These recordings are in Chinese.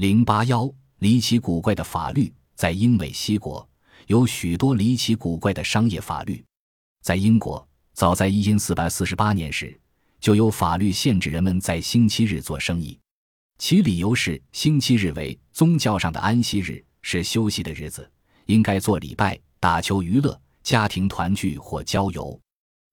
零八幺离奇古怪的法律，在英美西国有许多离奇古怪的商业法律。在英国，早在一四百四十八年时，就有法律限制人们在星期日做生意，其理由是星期日为宗教上的安息日，是休息的日子，应该做礼拜、打球、娱乐、家庭团聚或郊游。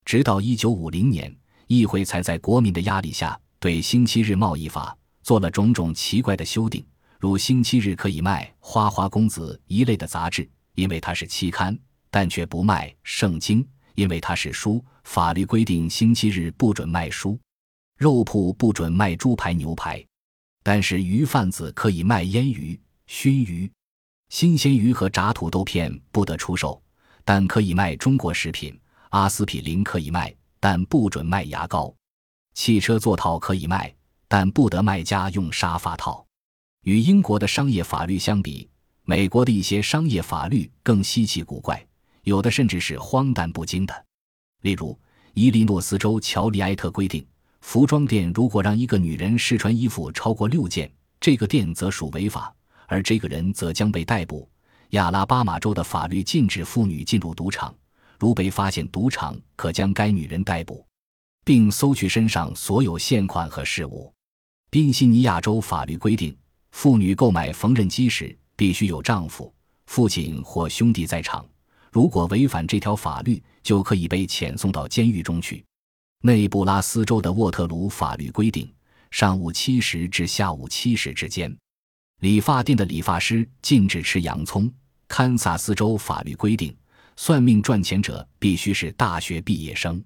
直到一九五零年，议会才在国民的压力下对星期日贸易法做了种种奇怪的修订。如星期日可以卖《花花公子》一类的杂志，因为它是期刊，但却不卖《圣经》，因为它是书。法律规定星期日不准卖书，肉铺不准卖猪排、牛排，但是鱼贩子可以卖腌鱼、熏鱼、新鲜鱼和炸土豆片不得出售，但可以卖中国食品。阿司匹林可以卖，但不准卖牙膏。汽车座套可以卖，但不得卖家用沙发套。与英国的商业法律相比，美国的一些商业法律更稀奇古怪，有的甚至是荒诞不经的。例如，伊利诺斯州乔利埃特规定，服装店如果让一个女人试穿衣服超过六件，这个店则属违法，而这个人则将被逮捕。亚拉巴马州的法律禁止妇女进入赌场，如被发现赌场，可将该女人逮捕，并搜取身上所有现款和饰物。宾夕尼亚州法律规定。妇女购买缝纫机时，必须有丈夫、父亲或兄弟在场。如果违反这条法律，就可以被遣送到监狱中去。内布拉斯州的沃特鲁法律规定，上午七时至下午七时之间，理发店的理发师禁止吃洋葱。堪萨斯州法律规定，算命赚钱者必须是大学毕业生。